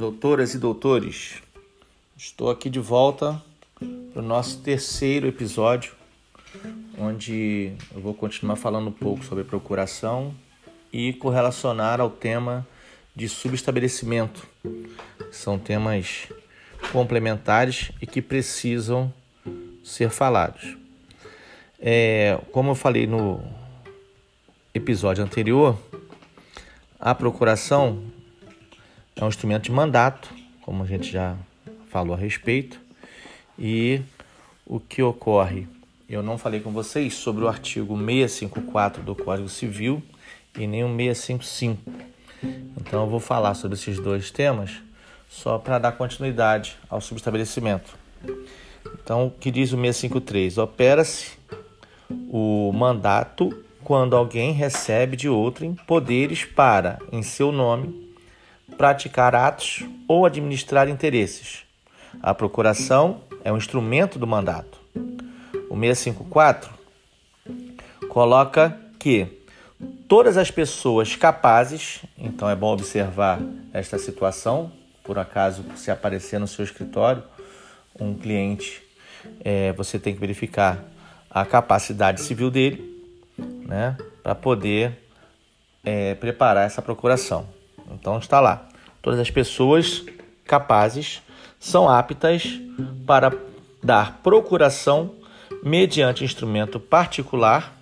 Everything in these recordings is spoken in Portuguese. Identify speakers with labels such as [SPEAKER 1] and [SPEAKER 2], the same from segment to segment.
[SPEAKER 1] doutoras e doutores. Estou aqui de volta para o nosso terceiro episódio, onde eu vou continuar falando um pouco sobre procuração e correlacionar ao tema de subestabelecimento. São temas complementares e que precisam ser falados. É, como eu falei no episódio anterior, a procuração é um instrumento de mandato, como a gente já falou a respeito, e o que ocorre? Eu não falei com vocês sobre o artigo 654 do Código Civil e nem o 655. Então eu vou falar sobre esses dois temas só para dar continuidade ao subestabelecimento. Então, o que diz o 653? Opera-se o mandato quando alguém recebe de outrem poderes para, em seu nome, praticar atos ou administrar interesses. A procuração é um instrumento do mandato. O 654 coloca que todas as pessoas capazes, então é bom observar esta situação, por acaso se aparecer no seu escritório um cliente, é, você tem que verificar a capacidade civil dele, né, para poder é, preparar essa procuração. Então está lá. Todas as pessoas capazes são aptas para dar procuração mediante instrumento particular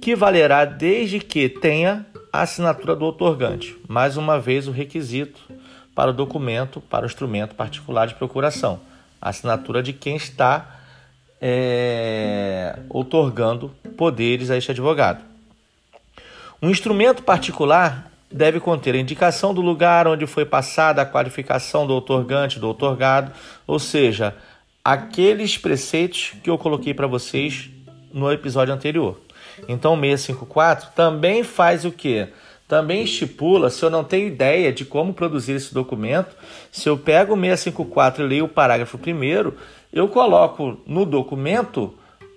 [SPEAKER 1] que valerá desde que tenha a assinatura do otorgante. Mais uma vez o requisito para o documento, para o instrumento particular de procuração, a assinatura de quem está é, otorgando poderes a este advogado. Um instrumento particular deve conter a indicação do lugar onde foi passada a qualificação do otorgante, do otorgado, ou seja, aqueles preceitos que eu coloquei para vocês no episódio anterior. Então, o 654 também faz o que? Também estipula, se eu não tenho ideia de como produzir esse documento, se eu pego o 654 e leio o parágrafo primeiro, eu coloco no documento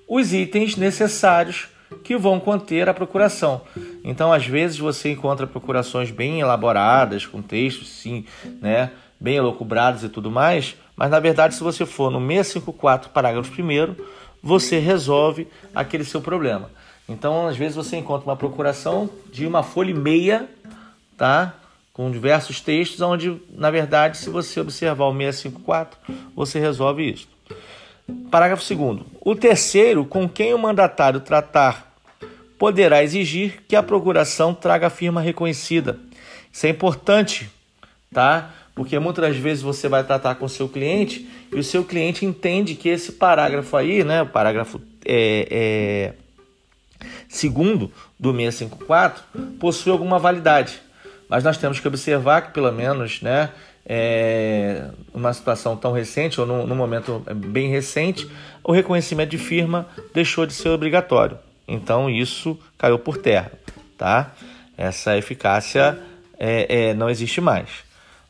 [SPEAKER 1] os itens necessários que vão conter a procuração. Então, às vezes você encontra procurações bem elaboradas, com textos sim, né, bem elocubrados e tudo mais, mas na verdade, se você for no 654, parágrafo 1 você resolve aquele seu problema. Então, às vezes você encontra uma procuração de uma folha e meia, tá? Com diversos textos, onde, na verdade, se você observar o 654, você resolve isso. Parágrafo 2. O terceiro, com quem o mandatário tratar, poderá exigir que a procuração traga a firma reconhecida. Isso é importante, tá? Porque muitas vezes você vai tratar com o seu cliente e o seu cliente entende que esse parágrafo aí, né, o parágrafo é, é, segundo do 654, possui alguma validade. Mas nós temos que observar que, pelo menos, né, é, uma situação tão recente, ou num, num momento bem recente, o reconhecimento de firma deixou de ser obrigatório. Então isso caiu por terra, tá? Essa eficácia é, é, não existe mais,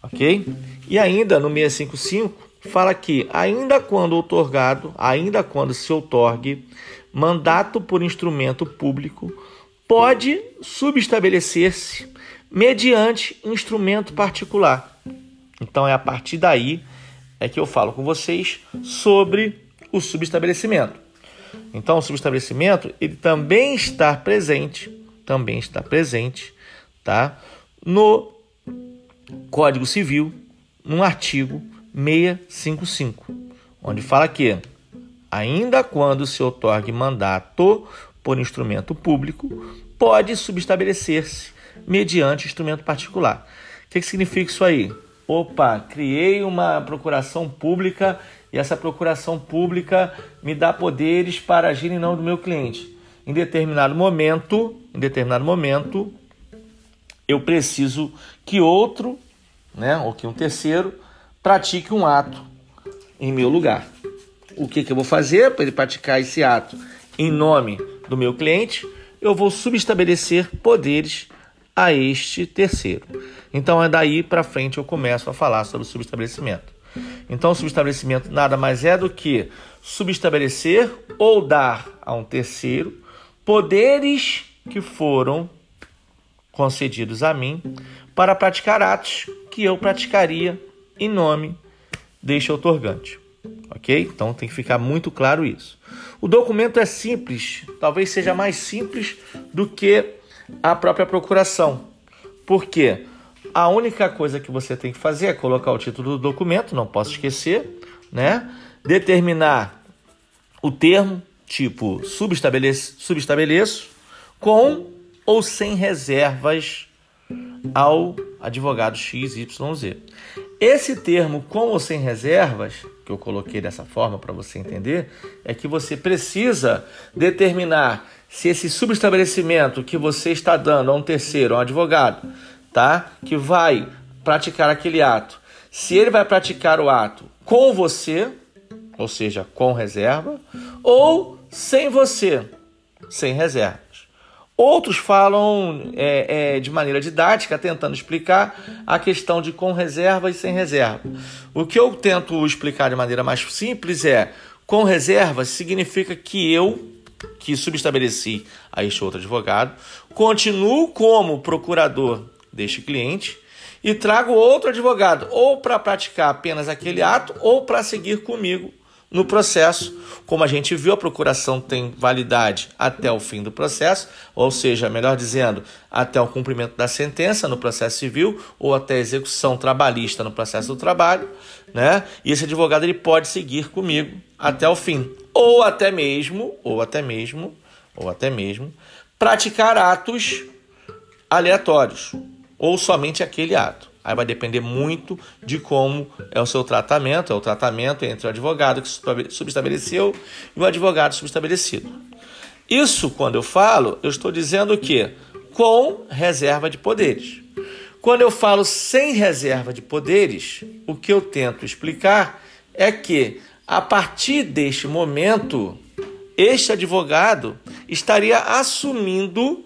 [SPEAKER 1] ok? E ainda no 655 fala que ainda quando outorgado, ainda quando se outorgue mandato por instrumento público, pode subestabelecer-se mediante instrumento particular então é a partir daí é que eu falo com vocês sobre o subestabelecimento. Então o subestabelecimento ele também está presente, também está presente, tá? No Código Civil, no artigo 655, onde fala que ainda quando se otorgue mandato por instrumento público, pode subestabelecer-se mediante instrumento particular. O que, que significa isso aí? Opa, criei uma procuração pública e essa procuração pública me dá poderes para agir em nome do meu cliente. Em determinado momento, em determinado momento, eu preciso que outro, né, ou que um terceiro pratique um ato em meu lugar. O que, que eu vou fazer para ele praticar esse ato em nome do meu cliente? Eu vou subestabelecer poderes a este terceiro. Então é daí para frente eu começo a falar sobre o subestabelecimento. Então o subestabelecimento nada mais é do que subestabelecer ou dar a um terceiro poderes que foram concedidos a mim para praticar atos que eu praticaria em nome deste otorgante. Ok? Então tem que ficar muito claro isso. O documento é simples, talvez seja mais simples do que a própria procuração. Por quê? A única coisa que você tem que fazer é colocar o título do documento, não posso esquecer, né? Determinar o termo, tipo subestabeleço, subestabeleço com ou sem reservas ao advogado XYZ. Esse termo com ou sem reservas, que eu coloquei dessa forma para você entender, é que você precisa determinar se esse subestabelecimento que você está dando a um terceiro, a um advogado, tá? Que vai praticar aquele ato. Se ele vai praticar o ato com você, ou seja, com reserva, ou sem você, sem reservas. Outros falam é, é, de maneira didática, tentando explicar a questão de com reserva e sem reserva. O que eu tento explicar de maneira mais simples é: com reserva significa que eu, que subestabeleci a este outro advogado, continuo como procurador deste cliente e trago outro advogado, ou para praticar apenas aquele ato, ou para seguir comigo no processo. Como a gente viu, a procuração tem validade até o fim do processo, ou seja, melhor dizendo, até o cumprimento da sentença no processo civil ou até a execução trabalhista no processo do trabalho, né? E esse advogado ele pode seguir comigo até o fim, ou até mesmo, ou até mesmo, ou até mesmo praticar atos aleatórios ou somente aquele ato. Aí vai depender muito de como é o seu tratamento, é o tratamento entre o advogado que subestabeleceu e o advogado subestabelecido. Isso, quando eu falo, eu estou dizendo que com reserva de poderes. Quando eu falo sem reserva de poderes, o que eu tento explicar é que a partir deste momento, este advogado estaria assumindo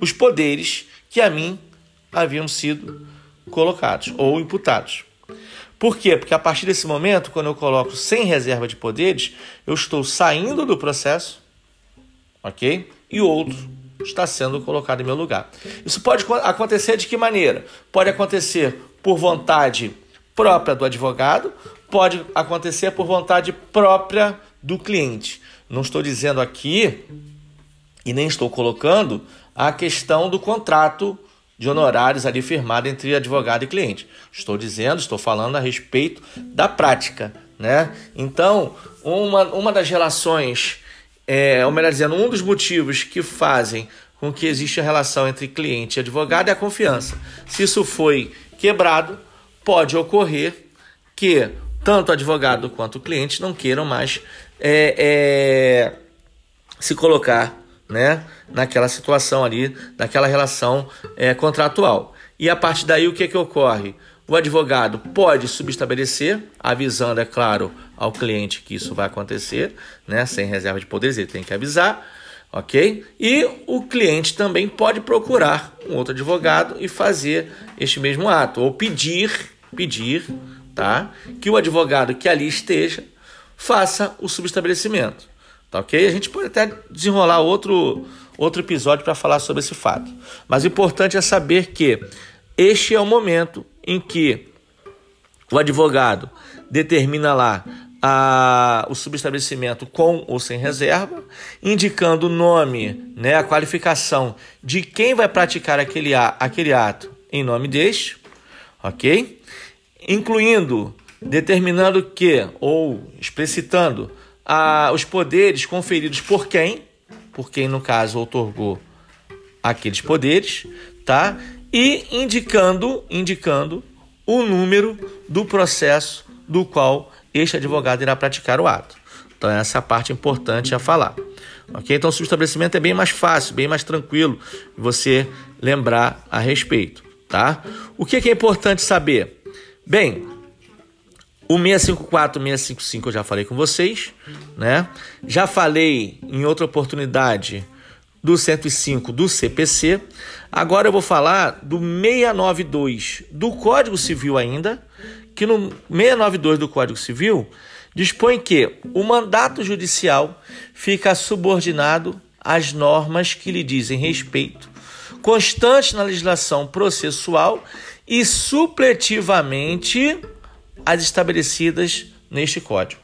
[SPEAKER 1] os poderes que a mim haviam sido colocados ou imputados. Por quê? Porque a partir desse momento, quando eu coloco sem reserva de poderes, eu estou saindo do processo, ok? E outro está sendo colocado em meu lugar. Isso pode acontecer de que maneira? Pode acontecer por vontade própria do advogado, pode acontecer por vontade própria do cliente. Não estou dizendo aqui e nem estou colocando a questão do contrato de honorários ali firmado entre advogado e cliente. Estou dizendo, estou falando a respeito da prática, né? Então, uma, uma das relações, é, ou melhor dizendo, um dos motivos que fazem com que exista a relação entre cliente e advogado é a confiança. Se isso foi quebrado, pode ocorrer que tanto o advogado quanto o cliente não queiram mais é, é, se colocar né, naquela situação ali, naquela relação é, contratual. E a partir daí o que, é que ocorre? O advogado pode subestabelecer, avisando, é claro, ao cliente que isso vai acontecer, né, sem reserva de poderes, ele tem que avisar, ok? E o cliente também pode procurar um outro advogado e fazer este mesmo ato, ou pedir, pedir, tá, que o advogado que ali esteja faça o subestabelecimento. Tá ok? A gente pode até desenrolar outro, outro episódio para falar sobre esse fato. Mas o importante é saber que este é o momento em que o advogado determina lá a, o subestabelecimento com ou sem reserva, indicando o nome, né, a qualificação de quem vai praticar aquele, aquele ato em nome deste, ok? Incluindo, determinando que, ou explicitando a, os poderes conferidos por quem, por quem no caso otorgou aqueles poderes, tá? E indicando, indicando o número do processo do qual este advogado irá praticar o ato. Então essa parte importante a falar. Ok? Então o subestabelecimento é bem mais fácil, bem mais tranquilo você lembrar a respeito, tá? O que é importante saber? Bem, o 654, 655 eu já falei com vocês, né? Já falei em outra oportunidade do 105 do CPC. Agora eu vou falar do 692 do Código Civil ainda, que no 692 do Código Civil dispõe que o mandato judicial fica subordinado às normas que lhe dizem respeito constantes na legislação processual e supletivamente as estabelecidas neste Código.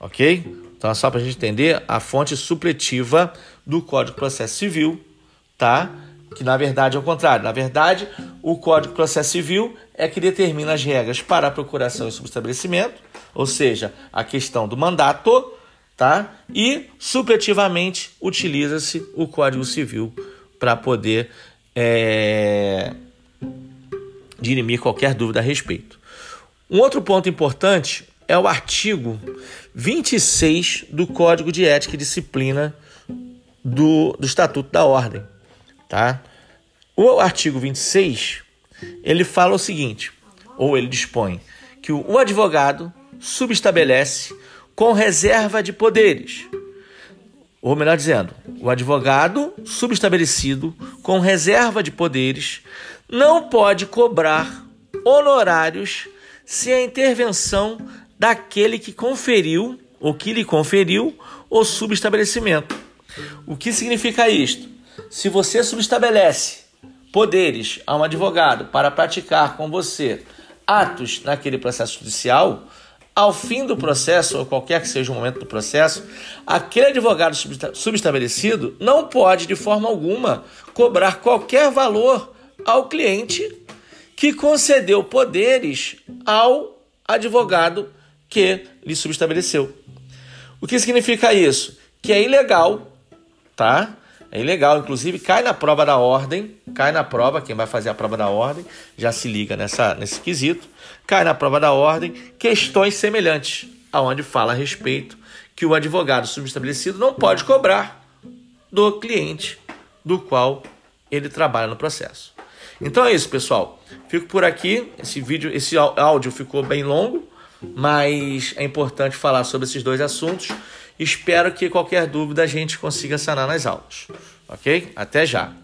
[SPEAKER 1] Ok? Então, é só para a gente entender a fonte supletiva do Código de Processo Civil, tá? Que na verdade é o contrário. Na verdade, o Código de Processo Civil é que determina as regras para a procuração e subestabelecimento, ou seja, a questão do mandato, tá? E supletivamente utiliza-se o Código Civil para poder é, dirimir qualquer dúvida a respeito. Um outro ponto importante é o artigo 26 do Código de Ética e Disciplina do, do Estatuto da Ordem. Tá? O artigo 26 ele fala o seguinte, ou ele dispõe que o, o advogado subestabelece com reserva de poderes, ou melhor dizendo, o advogado subestabelecido com reserva de poderes não pode cobrar honorários se a intervenção daquele que conferiu ou que lhe conferiu o subestabelecimento. O que significa isto? Se você subestabelece poderes a um advogado para praticar com você atos naquele processo judicial, ao fim do processo, ou qualquer que seja o momento do processo, aquele advogado subestabelecido não pode, de forma alguma, cobrar qualquer valor ao cliente que concedeu poderes ao advogado que lhe subestabeleceu. O que significa isso? Que é ilegal, tá? É ilegal, inclusive cai na prova da ordem, cai na prova, quem vai fazer a prova da ordem já se liga nessa, nesse quesito, cai na prova da ordem questões semelhantes, aonde fala a respeito que o advogado subestabelecido não pode cobrar do cliente do qual ele trabalha no processo. Então é isso, pessoal. Fico por aqui. Esse vídeo, esse áudio ficou bem longo, mas é importante falar sobre esses dois assuntos. Espero que qualquer dúvida a gente consiga sanar nas aulas. Ok? Até já!